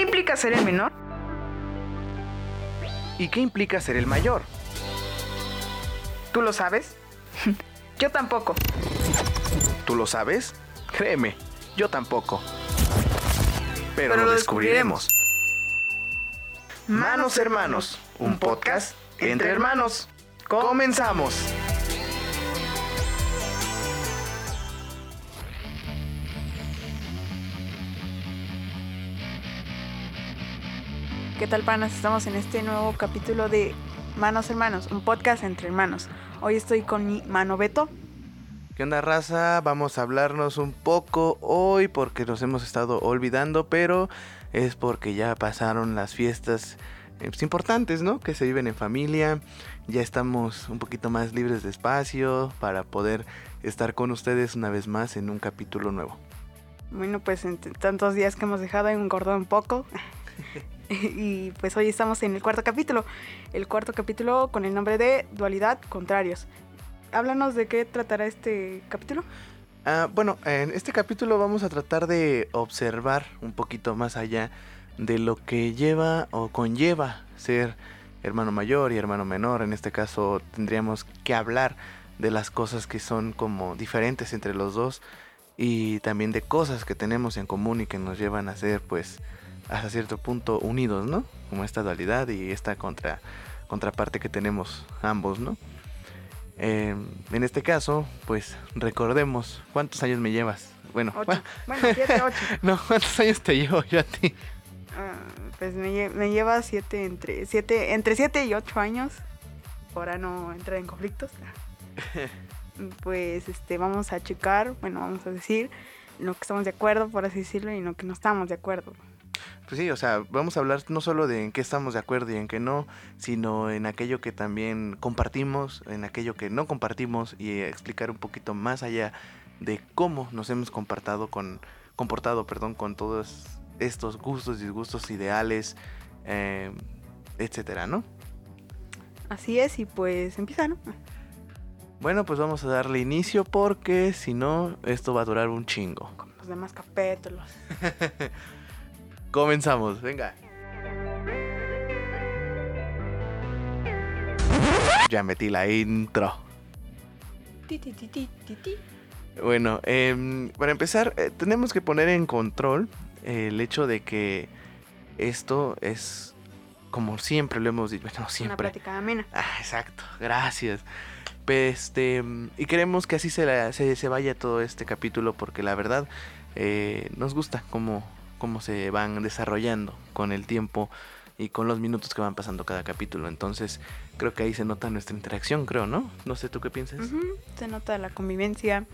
¿Qué implica ser el menor? ¿Y qué implica ser el mayor? ¿Tú lo sabes? Yo tampoco. ¿Tú lo sabes? Créeme, yo tampoco. Pero, Pero lo lo descubriremos. Manos Hermanos, un podcast entre hermanos. Comenzamos. ¿Qué tal, panas? Estamos en este nuevo capítulo de Manos Hermanos, un podcast entre hermanos. Hoy estoy con mi mano Beto. ¿Qué onda, raza? Vamos a hablarnos un poco hoy porque nos hemos estado olvidando, pero es porque ya pasaron las fiestas eh, pues, importantes, ¿no? Que se viven en familia. Ya estamos un poquito más libres de espacio para poder estar con ustedes una vez más en un capítulo nuevo. Bueno, pues en tantos días que hemos dejado engordó un poco. y pues hoy estamos en el cuarto capítulo. El cuarto capítulo con el nombre de Dualidad Contrarios. Háblanos de qué tratará este capítulo. Ah, bueno, en este capítulo vamos a tratar de observar un poquito más allá de lo que lleva o conlleva ser hermano mayor y hermano menor. En este caso tendríamos que hablar de las cosas que son como diferentes entre los dos y también de cosas que tenemos en común y que nos llevan a ser pues hasta cierto punto unidos, ¿no? Como esta dualidad y esta contra, contraparte que tenemos ambos, ¿no? Eh, en este caso, pues recordemos cuántos años me llevas. Bueno, Ocho. Bueno, siete, ocho. no, ¿cuántos años te llevo yo a ti? Ah, pues me, lle- me lleva siete entre siete entre siete y ocho años para no entrar en conflictos pues este vamos a checar bueno vamos a decir lo que estamos de acuerdo por así decirlo y lo que no estamos de acuerdo Pues sí, o sea, vamos a hablar no solo de en qué estamos de acuerdo y en qué no, sino en aquello que también compartimos, en aquello que no compartimos y explicar un poquito más allá de cómo nos hemos comportado con, comportado, perdón, con todos estos gustos, disgustos, ideales, eh, etcétera, ¿no? así es y pues empieza no Bueno, pues vamos a darle inicio porque si no, esto va a durar un chingo. con los demás capítulos Comenzamos, venga. Ya metí la intro. Bueno, em, para empezar, eh, tenemos que poner en control el hecho de que esto es, como siempre lo hemos dicho, bueno, una siempre. plática amena Ah, exacto, gracias. Pues, Este, y queremos que así se, la- se, se vaya todo este capítulo porque la verdad eh, nos gusta cómo, cómo se van desarrollando con el tiempo y con los minutos que van pasando cada capítulo. Entonces, creo que ahí se nota nuestra interacción, creo, ¿no? No sé tú qué piensas. Se nota la convivencia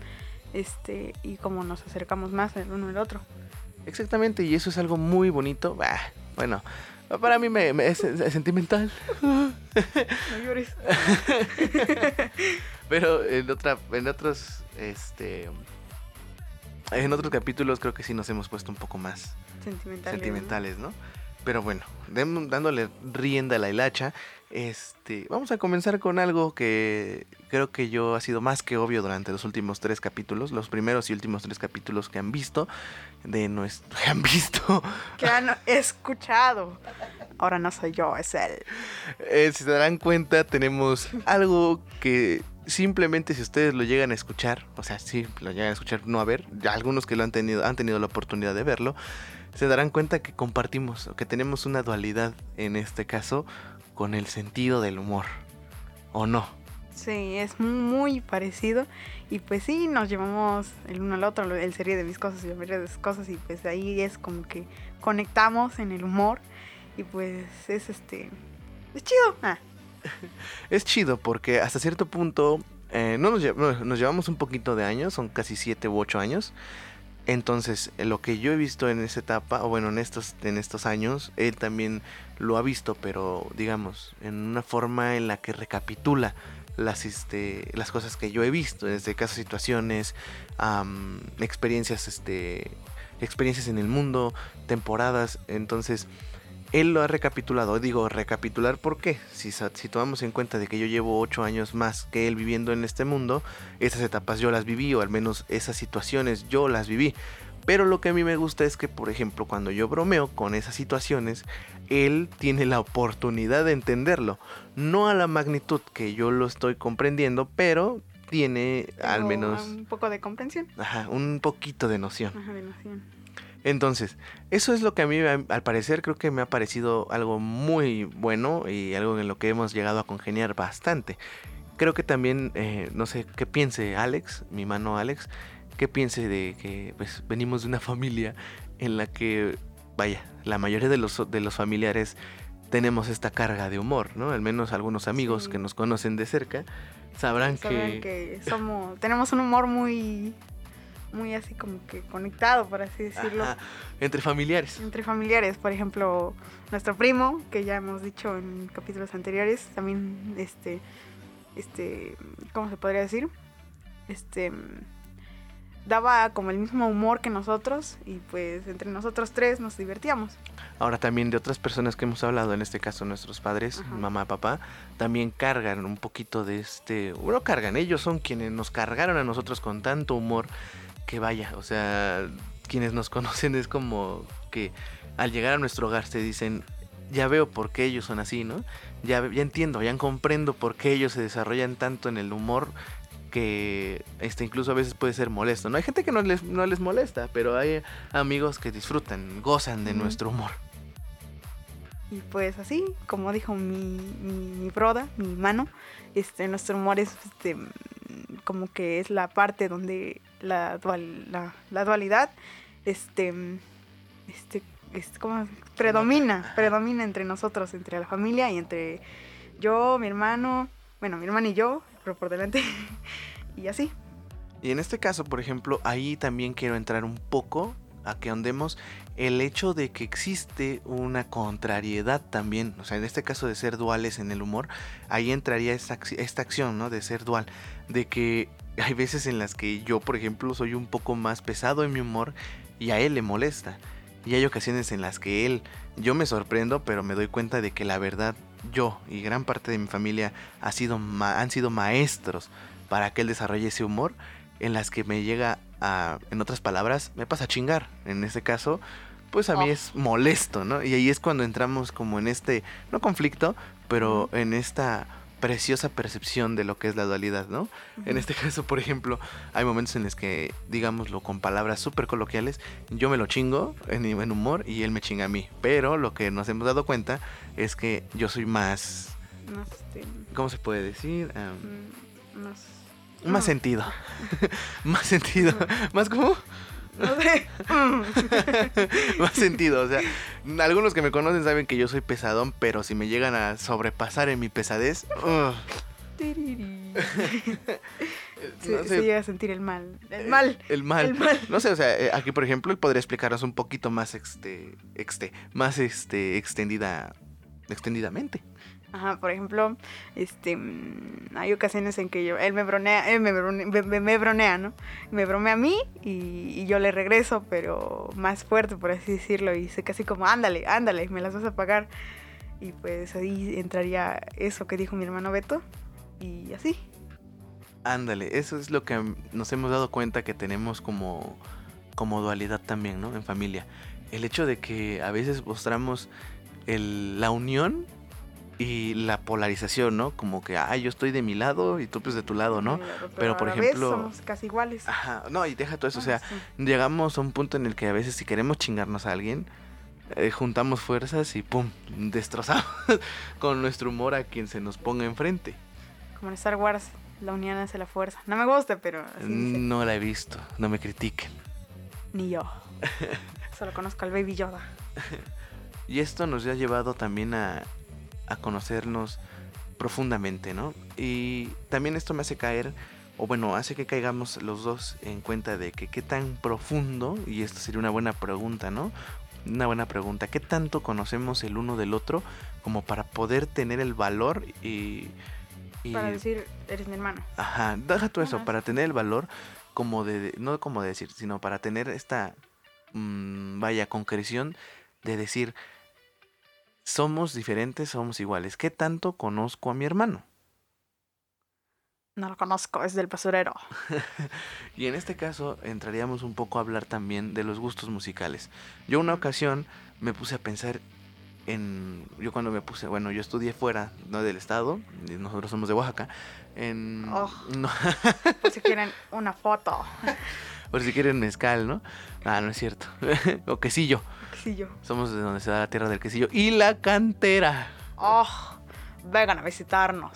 este y cómo nos acercamos más el uno al otro Exactamente, y eso es algo muy bonito. Bah, bueno, para mí me, me- es, es sentimental. no llores Pero en otra, en otros, este, en otros capítulos creo que sí nos hemos puesto un poco más sentimentales ¿no? sentimentales, ¿no? Pero bueno, dándole rienda a la hilacha, este, vamos a comenzar con algo que creo que yo ha sido más que obvio durante los últimos tres capítulos, los primeros y últimos tres capítulos que han visto de nuestro, que han visto, que han escuchado. Ahora no soy yo, es él. Eh, si se darán cuenta, tenemos algo que simplemente si ustedes lo llegan a escuchar, o sea, si lo llegan a escuchar, no a ver, ya algunos que lo han tenido, han tenido la oportunidad de verlo, se darán cuenta que compartimos, que tenemos una dualidad en este caso con el sentido del humor, ¿o no? Sí, es muy parecido. Y pues sí, nos llevamos el uno al otro, el serie de mis cosas y la mayoría de sus cosas. Y pues ahí es como que conectamos en el humor. Y pues es este. Es chido. Ah, Es chido porque hasta cierto punto eh, no nos, lle- no, nos llevamos un poquito de años, son casi 7 u 8 años. Entonces, lo que yo he visto en esa etapa, o bueno, en estos, en estos años, él también lo ha visto, pero digamos, en una forma en la que recapitula las, este, las cosas que yo he visto, en este caso situaciones, am, experiencias, este, experiencias en el mundo, temporadas, entonces él lo ha recapitulado. Digo, recapitular, ¿por qué? Si, tomamos en cuenta de que yo llevo ocho años más que él viviendo en este mundo, esas etapas yo las viví, o al menos esas situaciones yo las viví. Pero lo que a mí me gusta es que, por ejemplo, cuando yo bromeo con esas situaciones, él tiene la oportunidad de entenderlo. No a la magnitud que yo lo estoy comprendiendo, pero tiene al menos... Un poco de comprensión. Ajá, un poquito de noción. Ajá, de noción. Entonces, eso es lo que a mí, al parecer, creo que me ha parecido algo muy bueno y algo en lo que hemos llegado a congeniar bastante. Creo que también, eh, no sé, qué piense Alex, mi mano Alex, qué piense de que pues, venimos de una familia en la que, vaya, la mayoría de los, de los familiares tenemos esta carga de humor, ¿no? Al menos algunos amigos que nos conocen de cerca sabrán, que... que somos, tenemos un humor muy muy así como que conectado, por así decirlo. Entre familiares. Entre familiares, por ejemplo, nuestro primo, que ya hemos dicho en capítulos anteriores, también este este ¿cómo se podría decir? Este daba como el mismo humor que nosotros y pues entre nosotros tres nos divertíamos. Ahora también de otras personas que hemos hablado, en este caso nuestros padres, mamá, papá, también cargan un poquito de este, bueno, cargan, ellos son quienes nos cargaron a nosotros con tanto humor que vaya, o sea, quienes nos conocen es como que al llegar a nuestro hogar se dicen, ya veo por qué ellos son así, ¿no? Ya, ya entiendo, ya comprendo por qué ellos se desarrollan tanto en el humor que este incluso a veces puede ser molesto. No hay gente que no les, no les molesta, pero hay amigos que disfrutan, gozan de nuestro humor. Y pues así, como dijo mi, mi, mi broda, mi mano, este, nuestro humor es este, como que es la parte donde la, la, dualidad este, este, este como predomina, predomina entre nosotros, entre la familia y entre yo, mi hermano, bueno, mi hermano y yo, pero por delante, y así. Y en este caso, por ejemplo, ahí también quiero entrar un poco a que andemos el hecho de que existe una contrariedad también, o sea, en este caso de ser duales en el humor, ahí entraría esta, esta acción, ¿no? De ser dual, de que hay veces en las que yo, por ejemplo, soy un poco más pesado en mi humor y a él le molesta. Y hay ocasiones en las que él, yo me sorprendo, pero me doy cuenta de que la verdad yo y gran parte de mi familia ha sido han sido maestros para que él desarrolle ese humor en las que me llega a, en otras palabras, me pasa a chingar. En ese caso, pues a mí oh. es molesto, ¿no? Y ahí es cuando entramos como en este, no conflicto, pero en esta preciosa percepción de lo que es la dualidad, ¿no? En este caso, por ejemplo, hay momentos en los que, digámoslo con palabras súper coloquiales, yo me lo chingo en, en, humor y él me chinga a mí. Pero lo que nos hemos dado cuenta es que yo soy más... Este, ¿Cómo se puede decir? Mm, más más sentido. más sentido. ¿Más como? No sé. más sentido. O sea, algunos que me conocen saben que yo soy pesadón, pero si me llegan a sobrepasar en mi pesadez. se, llega a sentir el mal. El mal. El, mal. No sé, o sea, eh, aquí por ejemplo, él podría explicarnos un poquito más, este, este, más, este, extendida, extendidamente. Ajá, por ejemplo, este, mm, hay ocasiones en que yo, él me bronea, él me, bronea, ¿no? Me bromea a mí y, yo le regreso, pero más fuerte, por así decirlo, y sé casi como, ándale, ándale, me las vas a pagar. Y pues ahí entraría eso que dijo mi hermano Beto, y así. Ándale, eso es lo que nos hemos dado cuenta que tenemos como, como dualidad también, ¿no? En familia. El hecho de que a veces mostramos el, la unión y la polarización, ¿no? Como que, ah, yo estoy de mi lado y tú pues de tu lado, ¿no? pero, por ejemplo... somos casi iguales. Ajá, no, y deja todo eso, o sea, llegamos a un punto en el que a veces si queremos chingarnos a alguien, eh, juntamos fuerzas y pum, destrozamos con nuestro humor a quien se nos ponga enfrente. Como en Star Wars, la unión hace la fuerza. No me gusta, pero... no la he visto, no me critiquen. Ni yo. Solo conozco al Baby Yoda. y esto nos ha llevado también a, a conocernos profundamente, ¿no? Y también esto me hace caer, o bueno, hace que caigamos los dos en cuenta de que qué tan profundo, y esto sería una buena pregunta, ¿no? Una buena pregunta, ¿qué tanto conocemos el uno del otro como para poder tener el valor y... para decir, eres mi hermano. Ajá, deja todo eso, para tener el valor como de, no como de decir, sino para tener esta, mm, vaya, concreción de decir, somos diferentes, somos iguales. ¿Qué tanto conozco a mi hermano? No lo conozco, es del basurero. y en este caso entraríamos un poco a hablar también de los gustos musicales. Yo una ocasión me puse a pensar en... Yo cuando me puse... Bueno, yo estudié fuera, no del estado, y nosotros somos de Oaxaca. En... Oh. Por si quieren una foto. Por si quieren mezcal, ¿no? Ah, no es cierto. o quesillo. Quesillo. Somos de donde se da la tierra del quesillo. Y la cantera. Oh vengan a visitarnos.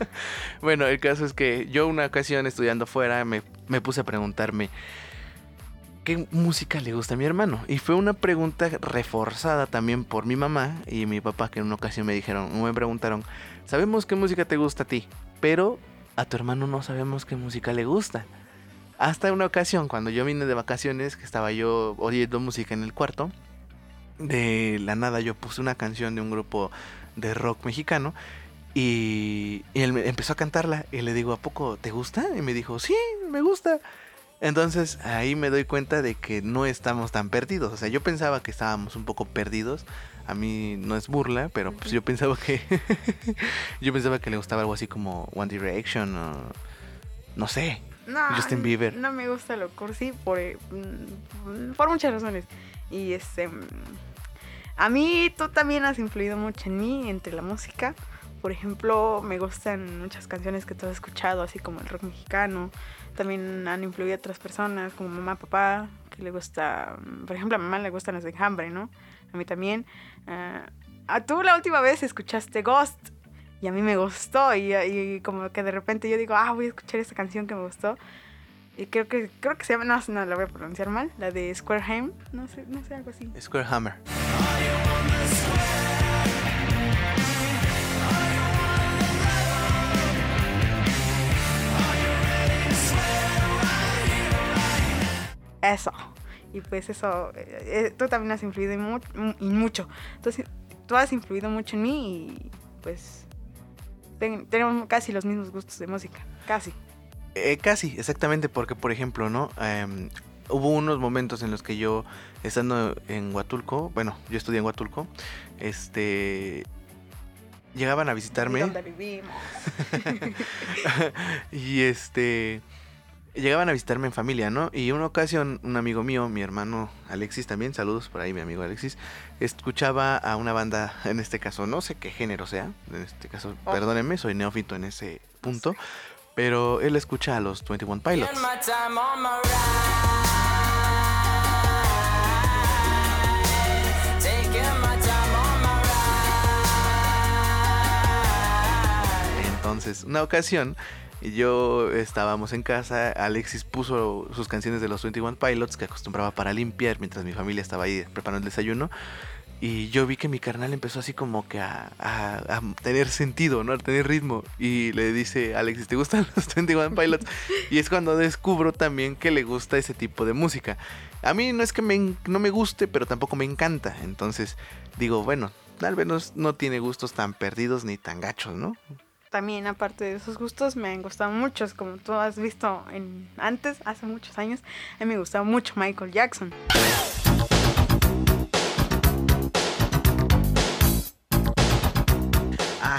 bueno, el caso es que yo una ocasión estudiando fuera me, puse a preguntarme qué música le gusta a mi hermano. Y fue una pregunta reforzada también por mi mamá y mi papá que en una ocasión me dijeron, me preguntaron, sabemos qué música te gusta a ti, pero a tu hermano no sabemos qué música le gusta. Hasta una ocasión, cuando yo vine de vacaciones, que estaba yo oyendo música en el cuarto, de la nada yo puse una canción de un grupo de rock mexicano. Y, él empezó a cantarla y le digo, ¿a poco te gusta? Y me dijo, sí, me gusta. Entonces ahí me doy cuenta de que no estamos tan perdidos. O sea, yo pensaba que estábamos un poco perdidos. A mí no es burla, pero pues yo pensaba que yo pensaba que le gustaba algo así como One Direction o no sé. Justin Bieber. No me gusta lo cursi por, mm, por muchas razones. Y este a mí tú también has influido mucho en mí, entre la música. Por ejemplo, me gustan muchas canciones que tú has escuchado, así como el rock mexicano. También han influido otras personas, como mamá, papá, que le gusta, por ejemplo, a mamá le gustan las de Hambre, ¿no? A mí también. Uh, a tú la última vez escuchaste Ghost y a mí me gustó y, y, como que de repente yo digo, ah, voy a escuchar esta canción que me gustó. Y creo que, creo que se llama, no, no la voy a pronunciar mal, la de Square Ham, no sé, no sé, algo así. Square Hammer. Eso. Y pues eso, eh, eh, tú también has influido y, mucho. Entonces, tú has influido mucho en mí y pues tenemos casi los mismos gustos de música. Casi. Eh, casi, exactamente, porque por ejemplo, ¿no? Em, hubo unos momentos en los que yo, estando en Huatulco, bueno, yo estudié en Huatulco, este, llegaban a visitarme. ¿Dónde vivimos? y este, llegaban a visitarme en familia, ¿no? Y una ocasión, un amigo mío, mi hermano Alexis también, saludos por ahí, mi amigo Alexis, escuchaba a una banda, en este caso, no sé qué género sea, en este caso, oh. perdónenme, soy neófito en ese punto. Pero él escucha a los 21 Pilots. Entonces, una ocasión, yo estábamos en casa, Alexis puso sus canciones de los 21 Pilots que acostumbraba para limpiar mientras mi familia estaba ahí preparando el desayuno. Y yo vi que mi carnal empezó así como que a, tener sentido, ¿no? A tener ritmo. Y le dice, Alexis, ¿te gustan los 21 Pilots? y es cuando descubro también que le gusta ese tipo de música. A mí no es que me, no me guste, pero tampoco me encanta. Entonces digo, bueno, tal vez no, no tiene gustos tan perdidos ni tan gachos, ¿no? También aparte de esos gustos me han gustado muchos, como tú has visto en, antes, hace muchos años, a mí me gustaba mucho Michael Jackson.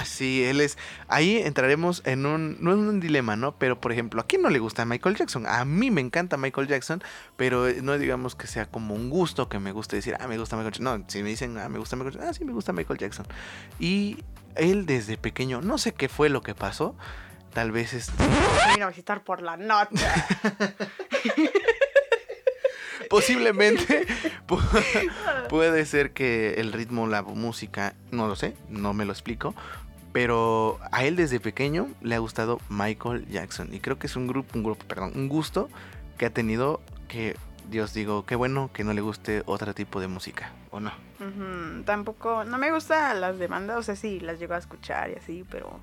Ah, sí, él es. Ahí entraremos en un. No es un dilema, ¿no? Pero por ejemplo, ¿a quién no le gusta Michael Jackson? A mí me encanta Michael Jackson, pero eh, no digamos que sea como un gusto que me guste decir, ah, me gusta Michael Jackson. No, si me dicen, ah, me gusta Michael Jackson, ah, sí, me gusta Michael Jackson. Y él desde pequeño, no sé qué fue lo que pasó. Tal vez es. Vino a visitar por la noche. posiblemente puede ser que el ritmo, la música, no lo sé, no me lo explico, pero a él desde pequeño le ha gustado Michael Jackson. Y creo que es un grupo, un grupo, perdón, un gusto que ha tenido que, Dios digo, qué bueno que no le guste otro tipo de música, ¿o no? Tampoco, no me gusta las demandas, o sea, sí, las llego a escuchar y así, pero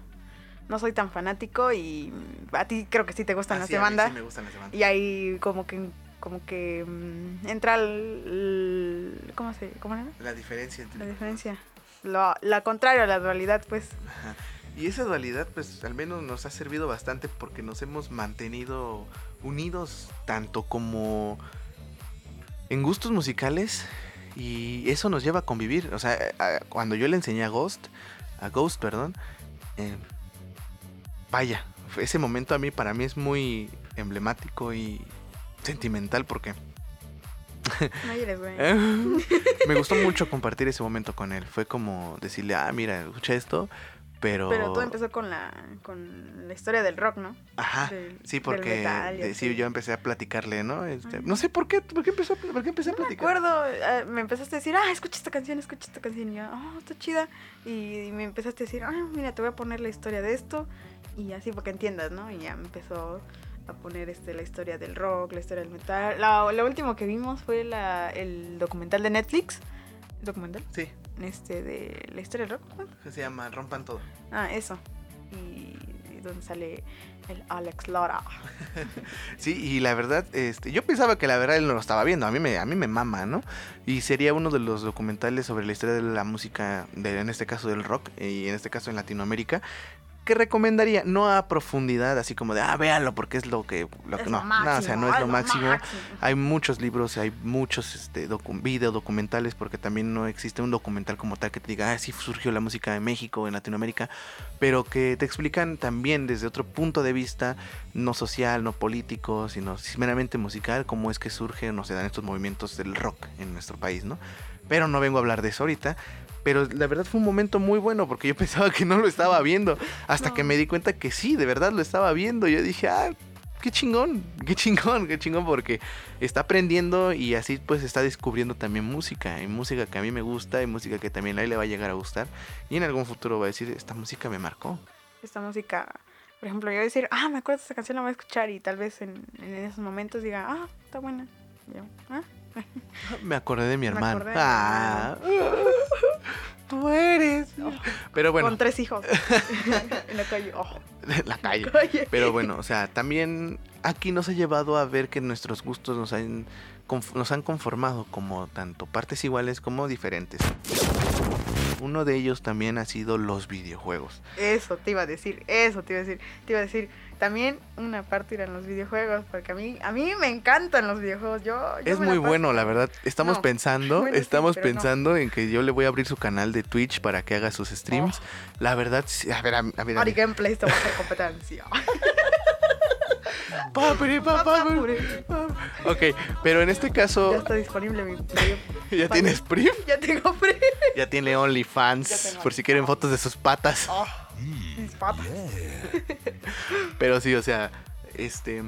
no soy tan fanático y a ti creo que sí te gustan ah, las demandas. Sí me gustan las demandas. Y ahí como que como que mm, entra el, ¿cómo se cómo era? La diferencia la diferencia lo, la contraria, la dualidad, pues. Y esa dualidad, pues, al menos nos ha servido bastante porque nos hemos mantenido unidos tanto como en gustos musicales y eso nos lleva a convivir. O sea, cuando yo le enseñé a Ghost, a Ghost, perdón, eh, vaya, ese momento a mí, para mí es muy emblemático y sentimental porque No llores, güey. me gustó mucho compartir ese momento con él. Fue como decirle, ah, mira, escucha esto, pero... Pero todo empezó con la, con la historia del rock, ¿no? Ajá, Del- sí, porque de- sí, yo empecé a platicarle, ¿no? Este, no sé por qué, por qué empezó, por qué empecé a No me platicar. acuerdo, eh, me empezaste a decir, ah, escucha esta canción, escucha esta canción. Y yo, oh, está chida. Y, y me empezaste a decir, ah, mira, te voy a poner la historia de esto. Y así para que entiendas, ¿no? Y ya empezó a poner este, la historia del rock, la historia del metal. La, lo último que vimos fue la, el documental de Netflix. ¿Documental? Sí, Este, de la historia del rock. ¿no? se llama Rompan Todo. Ah, eso. Y, y donde sale el Alex Lara. Sí, y la verdad, este, yo pensaba que la verdad él no lo estaba viendo, a mí me, a mí me mama, ¿no? Y sería uno de los documentales sobre la historia de la música, de, en este caso del rock, y en este caso en Latinoamérica, que recomendaría, no a profundidad, así como de, ah, véanlo, porque es lo que, lo que Es no, lo no, o sea, no es lo máximo. máximo. Hay muchos libros, hay muchos este, docu- video documentales, porque también no existe un documental como tal que te diga, ah, sí surgió la música en México, en Latinoamérica, pero que te explican también desde otro punto de vista, no social, no político, sino meramente musical, cómo es que surgen o se dan estos movimientos del rock en nuestro país, ¿no? Pero no vengo a hablar de eso ahorita. Pero la verdad fue un momento muy bueno porque yo pensaba que no lo estaba viendo. Hasta que me di cuenta que sí, de verdad lo estaba viendo. Yo dije, ah, qué chingón, qué chingón, qué chingón porque está aprendiendo y así pues está descubriendo también música. Y música que a mí me gusta y música que también a él le va a llegar a gustar. Y en algún futuro va a decir, esta música me marcó. esta música, por ejemplo, yo voy a decir, ah, me acuerdo de esta canción, la voy a escuchar y tal vez en, en esos momentos diga, ah, está buena. Y yo, ah, Me acordé de mi hermano. de mi Ah, tú eres. Oh. Pero bueno, con tres hijos en la calle. Oh, la calle. calle. Pero bueno, o sea, también aquí nos ha llevado a ver que nuestros gustos nos han, nos han conformado como tanto partes iguales como diferentes. Uno de ellos también ha sido los videojuegos. Eso te iba a decir, eso te iba a decir. Te iba a decir, también una parte eran los videojuegos, porque a mí, a mí me encantan los videojuegos. Yo, yo Es muy la bueno, la verdad. Estamos No. pensando, Bueno, sí, estamos no. pensando en que yo le voy a abrir su canal de Twitch para que haga sus streams. La verdad, a ver, a, a ver. a Ari ver. Gameplay, esto va a ser competencia. Papri. Ok, pero en este caso, Ya está disponible mi video. ¿ya tienes PRIV? Ya tengo free. Ya tiene OnlyFans, por si quieren fotos de sus patas. Oh, mis patas. Pero sí, o sea, este.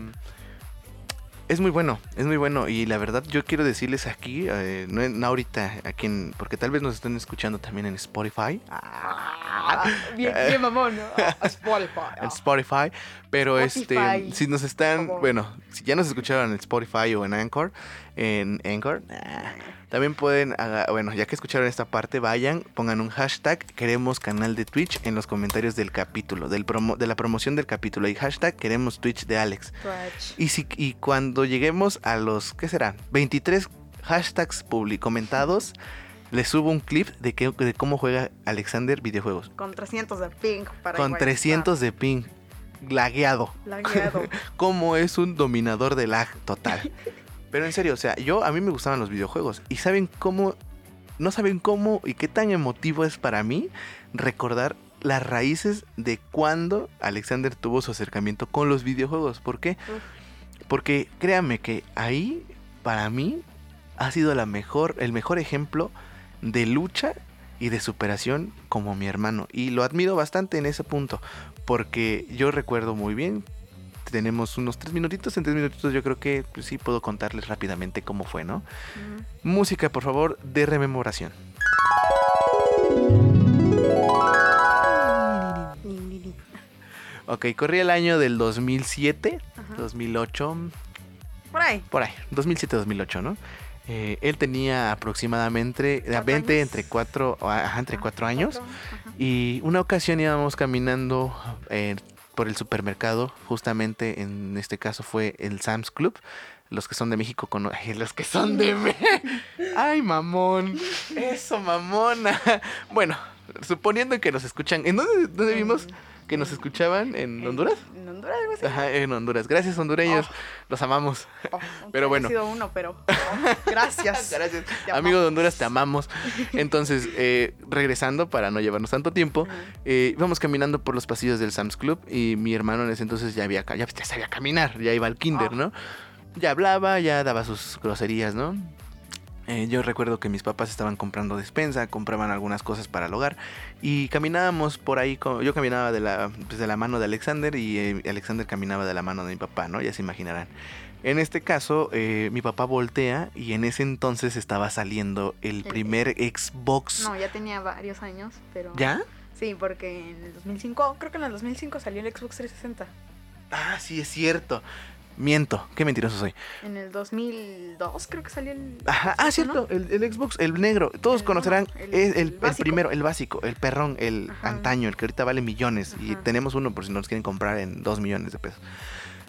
Es muy bueno, es muy bueno. Y la verdad, yo quiero decirles aquí, eh, no, no ahorita, aquí en- porque tal vez nos estén escuchando también en Spotify. Ah, bien, bien mamón, ¿no? Ah, Spotify. En Spotify. Pero este, si nos están, bueno, si ya nos escucharon en Spotify o en Anchor, en Anchor, ah, también pueden, bueno, ya que escucharon esta parte, vayan, pongan un hashtag, queremos canal de Twitch en los comentarios del capítulo, del promo, de la promoción del capítulo. Y hashtag, queremos Twitch de Alex. Twitch. Y, si, y cuando lleguemos a los, ¿qué serán? 23 hashtags publi comentados, les subo un clip de, que, de cómo juega Alexander videojuegos. Con 300 de ping para Con igual 300 de ping, lagueado. lagueado. Como es un dominador de lag total. Pero en serio, o sea, yo a mí me gustaban los videojuegos. Y saben cómo, no saben cómo y qué tan emotivo es para mí recordar las raíces de cuando Alexander tuvo su acercamiento con los videojuegos. ¿Por qué? Porque créanme que ahí, para mí, ha sido la mejor, el mejor ejemplo de lucha y de superación como mi hermano. Y lo admiro bastante en ese punto. Porque yo recuerdo muy bien. Tenemos unos tres minutitos. En tres minutitos yo creo que pues, sí puedo contarles rápidamente cómo fue, ¿no? Música, por favor, de rememoración. Ok, corría el año del 2007, Ajá. 2008, Por ahí. por ahí, 2007-2008, ¿no? Eh, él tenía aproximadamente, ¿Cuatro 20 años? entre 4 entre Ah, cuatro años. cuatro, ajá. Y una ocasión íbamos caminando eh, por el supermercado, justamente en este caso fue el Sam's Club. Los que son de México con los que son de Ay, mamón. Eso, mamona. Bueno, suponiendo que nos escuchan. ¿En dónde, dónde vimos? Que nos escuchaban en Honduras. En Honduras, algo así. Ajá, en Honduras. Gracias, hondureños. Oh. Los amamos. Oh, Pero bueno. haya sido uno, pero oh, gracias. Gracias. Amigo de. Honduras, te amamos. Entonces, eh, regresando para no llevarnos tanto tiempo, eh, íbamos caminando por los pasillos del Sam's Club y mi hermano en ese entonces ya había ya, sabía caminar, ya iba al kinder, Ah. ¿no? Ya hablaba, ya daba sus groserías, ¿no? Eh, yo recuerdo que mis papás estaban comprando despensa, compraban algunas cosas para el hogar y caminábamos por ahí, yo caminaba de la, pues, de la mano de Alexander y eh, Alexander caminaba de la mano de mi papá, ¿no? Ya se imaginarán. En este caso, eh, mi papá voltea y en ese entonces estaba saliendo el El- primer Xbox. No, ya tenía varios años, pero... ¿Ya? Sí, porque en el 2005, creo que en el 2005 salió el Xbox 360. Ah, sí, es cierto. Miento, qué mentiroso soy. En el 2002 creo que salió el... Ajá, ah, cierto, ¿no? el, el Xbox, el negro. Todos El conocerán el- es el, primero, el básico, el perrón, el Ajá. antaño, el que ahorita vale millones. Y tenemos uno por si nos quieren comprar en dos millones de pesos.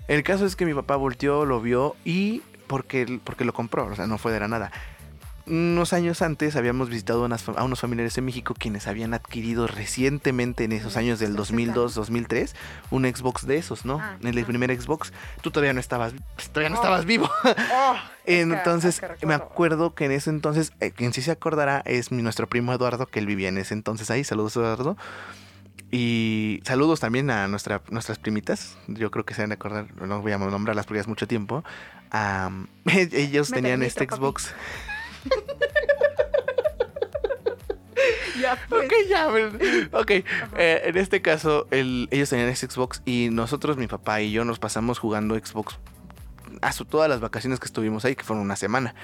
El caso es que mi papá volteó, lo vio y porque, porque lo compró, o sea, no fue de la nada. Unos años antes habíamos visitado a unos familiares en México quienes habían adquirido recientemente en esos El años del 360. 2002, 2003 un Xbox de esos, ¿no? Ah, el ajá. primer Xbox. Tú todavía no estabas, todavía no Oh. estabas vivo. Oh, Entonces, es que me acuerdo que en ese entonces, eh, quien sí se acordará es mi, nuestro primo Eduardo, que él vivía en ese entonces ahí. Saludos, Eduardo. Y saludos también a nuestra, nuestras primitas. Yo creo que se van a acordar, no voy a nombrarlas porque es mucho tiempo. Ellos tenían este papi. Ya, pues. Ok, ya. Ok, eh, en este caso, el- ellos tenían ese Xbox y nosotros, mi papá y yo, nos pasamos jugando Xbox a su, todas las vacaciones que estuvimos ahí, que fueron una semana.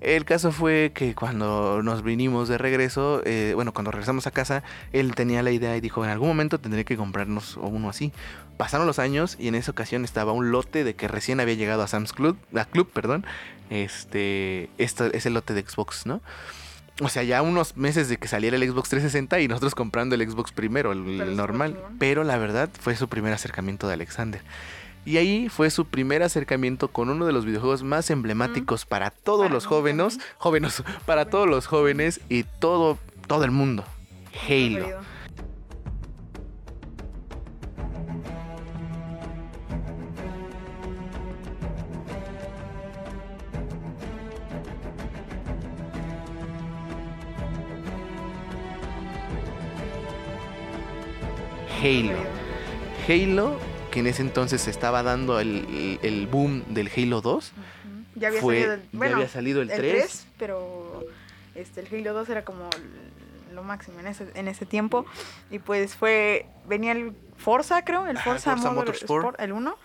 El caso fue que cuando nos vinimos de regreso, eh, bueno, cuando regresamos a casa, él tenía la idea y dijo, en algún momento tendré que comprarnos uno así. Pasaron los años y en esa ocasión estaba un lote de que recién había llegado a Sam's Club, a Club, perdón, este, esto, ese lote de Xbox, ¿no? O sea, ya unos meses de que saliera el Xbox 360 y nosotros comprando el Xbox primero, el, normal. Pero la verdad fue su primer acercamiento de Alexander. Y ahí fue su primer acercamiento con uno de los videojuegos más emblemáticos para todos Para los jóvenes, jóvenes, para todos los jóvenes y todo, todo el mundo. Halo. Halo. Halo, que en ese entonces se estaba dando el, el boom del Halo 2. Ujú. Ya había fue, salido el, ya bueno, había salido el, el 3. 3, pero este, el Halo 2 era como lo máximo en ese, en ese tiempo. Y pues fue, venía el Forza, creo, el Forza, Forza Motor- Motorsport. Sport, el 1,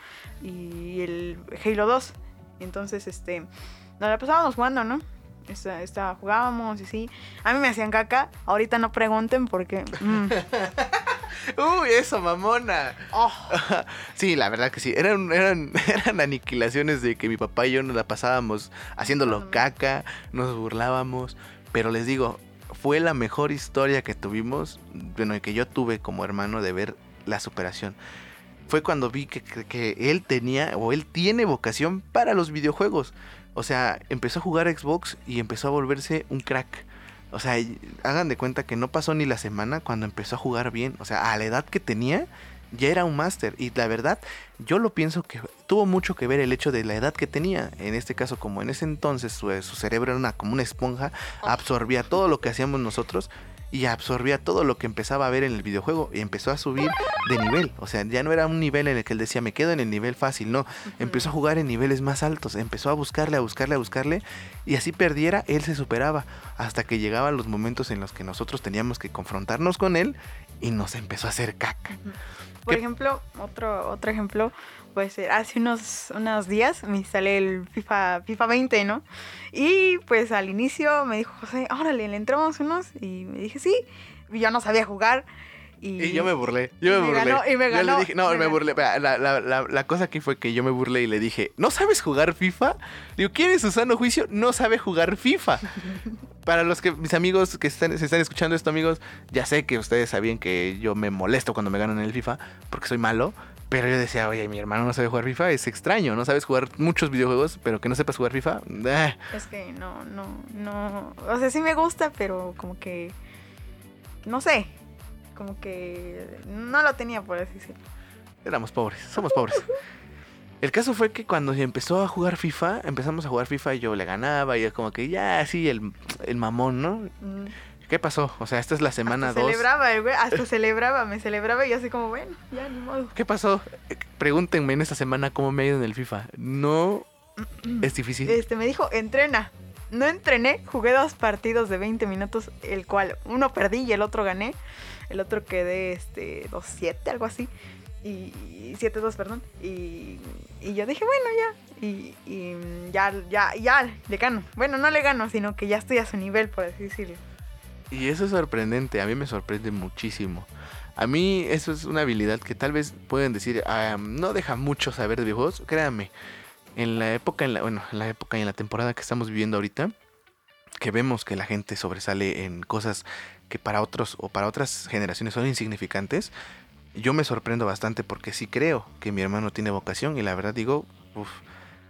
y el Halo 2. Entonces, este, nos la pasábamos jugando, ¿no? Esta, esta- jugábamos y sí. A mí me hacían caca. Ahorita no pregunten porque... mm, Uy, eso, mamona. oh, Sí, la verdad que sí. Eran, eran, eran aniquilaciones de que mi papá y yo nos la pasábamos haciéndolo caca, nos burlábamos. Pero les digo, fue la mejor historia que tuvimos, bueno, y que yo tuve como hermano de ver la superación. Fue cuando vi que, que- que él tenía o él tiene vocación para los videojuegos. O sea, empezó a jugar Xbox y empezó a volverse un crack. O sea, hagan de cuenta que no pasó ni la semana cuando empezó a jugar bien. O sea, a la edad que tenía, ya era un máster. Y la verdad, yo lo pienso que tuvo mucho que ver el hecho de la edad que tenía. En este caso, como en ese entonces su, su cerebro era una, como una esponja, absorbía todo lo que hacíamos nosotros y absorbía todo lo que empezaba a ver en el videojuego y empezó a subir de nivel. O sea, ya no era un nivel en el que él decía, me quedo en el nivel fácil, no. Empezó a jugar en niveles más altos, empezó a buscarle, a buscarle, a buscarle y así perdiera, él se superaba hasta que llegaban los momentos en los que nosotros teníamos que confrontarnos con él y nos empezó a hacer caca. Por ¿Qué? ejemplo, otro, otro ejemplo puede ser, hace unos, unos días me instalé el FIFA, FIFA 20, ¿no? Y pues al inicio me dijo José, órale, le entramos unos y me dije sí, y yo no sabía jugar. Y, Y yo me burlé, yo me, y me burlé. ganó, y me Yo ganó, le dije, no, me me, burlé. La, la, la, la cosa aquí fue que yo me burlé y le dije, ¿no sabes jugar FIFA? Digo, ¿quién en su sano juicio no sabe jugar FIFA? Para los que, mis amigos que están, se están escuchando esto, amigos, ya sé que ustedes sabían que yo me molesto cuando me ganan en el FIFA, porque soy malo. Pero yo decía, oye, mi hermano no sabe jugar FIFA, es extraño, ¿no? Sabes jugar muchos videojuegos, pero que no sepas jugar FIFA. Ah. Es que no, no, no, o sea, sí me gusta, pero como que, no sé, como que no lo tenía, por así decirlo. Éramos pobres, somos pobres. El caso fue que cuando empezó a jugar FIFA, empezamos a jugar FIFA y yo le ganaba y es como que ya así el, el mamón, ¿no? Mm. ¿Qué pasó? O sea, esta es la semana hasta 2. celebraba el güey, hasta celebraba, me celebraba y así como, bueno, ya ni modo. ¿Qué pasó? Eh, Pregúntenme en esta semana cómo me ha ido en el FIFA. No es difícil. Este me dijo, entrena. No entrené, jugué dos partidos de 20 minutos, el cual uno perdí y el otro gané. El otro quedé este 2-7, algo así. Y, y 7-2, perdón. Y, y yo dije, bueno, ya. Y, y ya, ya, ya, le gano. Bueno, no le gano, sino que ya estoy a su nivel, por así decirlo. Y eso es sorprendente, a mí me sorprende muchísimo. A mí eso es una habilidad que tal vez pueden decir, "Ah, no deja mucho saber de videojuegos. Créanme, en la época, en la, bueno, en la época y en la temporada que estamos viviendo ahorita, que vemos que la gente sobresale en cosas que para otros o para otras generaciones son insignificantes, yo me sorprendo bastante porque sí creo que mi hermano tiene vocación y la verdad digo, uff,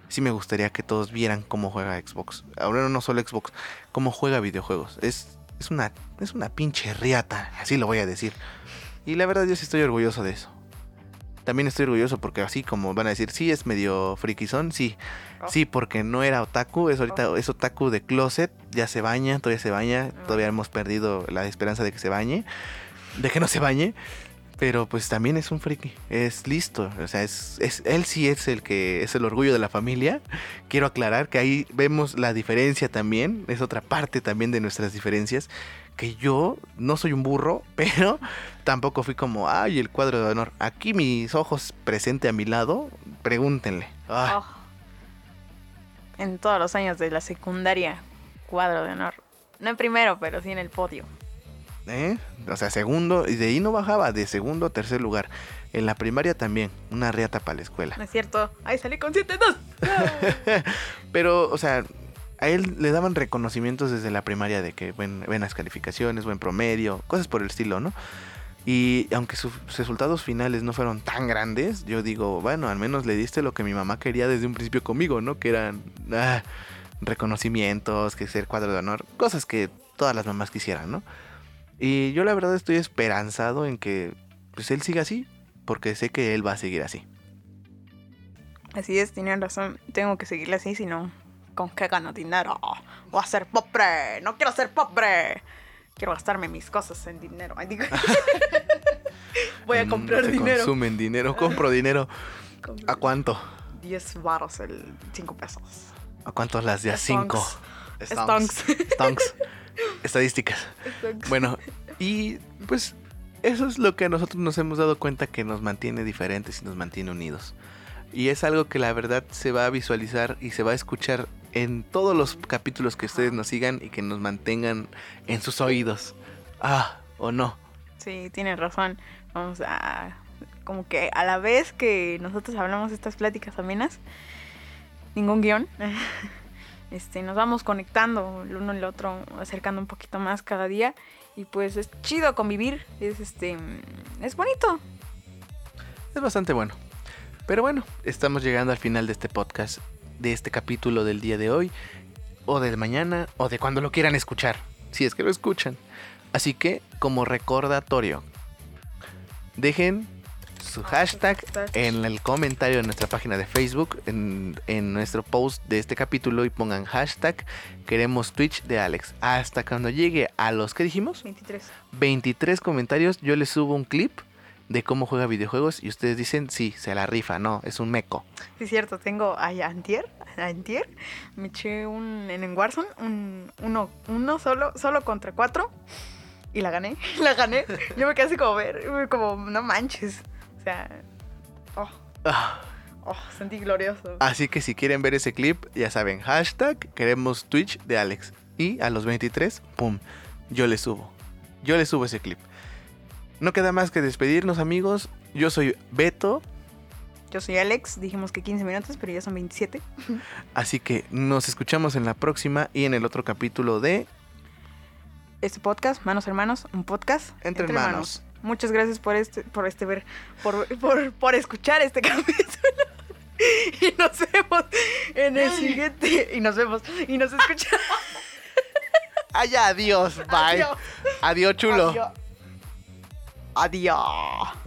sí me gustaría que todos vieran cómo juega Xbox. Ahora no solo Xbox, cómo juega videojuegos. Es, es, una, es una pinche riata, así lo voy a decir. Y la verdad yo sí estoy orgulloso de eso. También estoy orgulloso porque así como van a decir, sí es medio frikizón, sí. Oh. Sí, porque no era otaku, es ahorita es otaku de closet, ya se baña, todavía se baña, todavía hemos perdido la esperanza de que se bañe, de que no se bañe, pero pues también es un friki, es listo, o sea, es, es él sí es el que es el orgullo de la familia. Quiero aclarar que ahí vemos la diferencia también, es otra parte también de nuestras diferencias, que yo no soy un burro, pero tampoco fui como, ay, el cuadro de honor. Aquí mis ojos presente a mi lado, pregúntenle. Ah, Oh. En todos los años de la secundaria, cuadro de honor. No en primero, pero sí en el podio. ¿Eh? O sea, segundo, y de ahí no bajaba, de segundo a tercer lugar. En la primaria también, una riata para la escuela. No es cierto. Ahí salí con 7-2. Pero, o sea, a él le daban reconocimientos desde la primaria de que buen, buenas calificaciones, buen promedio, cosas por el estilo, ¿no? Y aunque sus resultados finales no fueron tan grandes, yo digo, bueno, al menos le diste lo que mi mamá quería desde un principio conmigo, ¿no? Que eran ah, reconocimientos, que ser cuadro de honor, cosas que todas las mamás quisieran, ¿no? Y yo la verdad estoy esperanzado en que pues él siga así, porque sé que él va a seguir así. Así es, tienen razón. Tengo que seguirle así, si no, ¿con qué gano dinero? Voy a ser pobre. No quiero ser pobre. Quiero gastarme mis cosas en dinero. Ay, digo. Voy a Mm, comprar se dinero. Consumen dinero, compro dinero. ¿A cuánto? 10 baros el 5 pesos. ¿A cuánto las de a Stonks. 5? Stonks. Stonks. Estadísticas. Bueno, y pues eso es lo que nosotros nos hemos dado cuenta que nos mantiene diferentes y nos mantiene unidos. Y es algo que la verdad se va a visualizar y se va a escuchar en todos los capítulos que ustedes nos sigan y que nos mantengan en sus oídos. Ah, o no. Sí, tienen razón. Vamos a. Como que a la vez que nosotros hablamos estas pláticas amenas, ningún guion, este, nos vamos conectando el uno el otro, acercando un poquito más cada día. Y pues es chido convivir, es este. Es bonito. Es bastante bueno. Pero bueno, estamos llegando al final de este podcast, de este capítulo del día de hoy, o de mañana, o de cuando lo quieran escuchar, si es que lo escuchan. Así que, como recordatorio, dejen su hashtag en el comentario de nuestra página de Facebook, en, en nuestro post de este capítulo y pongan hashtag queremos Twitch de Alex. Hasta cuando llegue a los que dijimos, 23. 23 comentarios, yo les subo un clip de cómo juega videojuegos y ustedes dicen, sí, se la rifa, no, es un meco. Sí, es cierto, tengo a Antier, a Antier, me eché un, en, en Warzone, un, uno, uno solo, solo contra cuatro, y la gané, la gané. Yo me quedé así como ver, como, no manches, o sea, oh, Ah, oh, sentí glorioso. Así que si quieren ver ese clip, ya saben, hashtag queremos Twitch de Alex. Y a los 23, ¡pum! Yo les subo. Yo les subo ese clip. No queda más que despedirnos amigos. Yo soy Beto. Yo soy Alex, dijimos que 15 minutos, pero ya son 27. Así que nos escuchamos en la próxima y en el otro capítulo de Este podcast, Manos Hermanos, un podcast Entre, Hermanos. Muchas gracias por este, por este ver, por, por, por escuchar este capítulo. Y nos vemos en el siguiente. Y nos vemos. Y nos escuchamos. ¡Ay, adiós! Bye. Adiós. Adiós, chulo. Adiós. Adiós.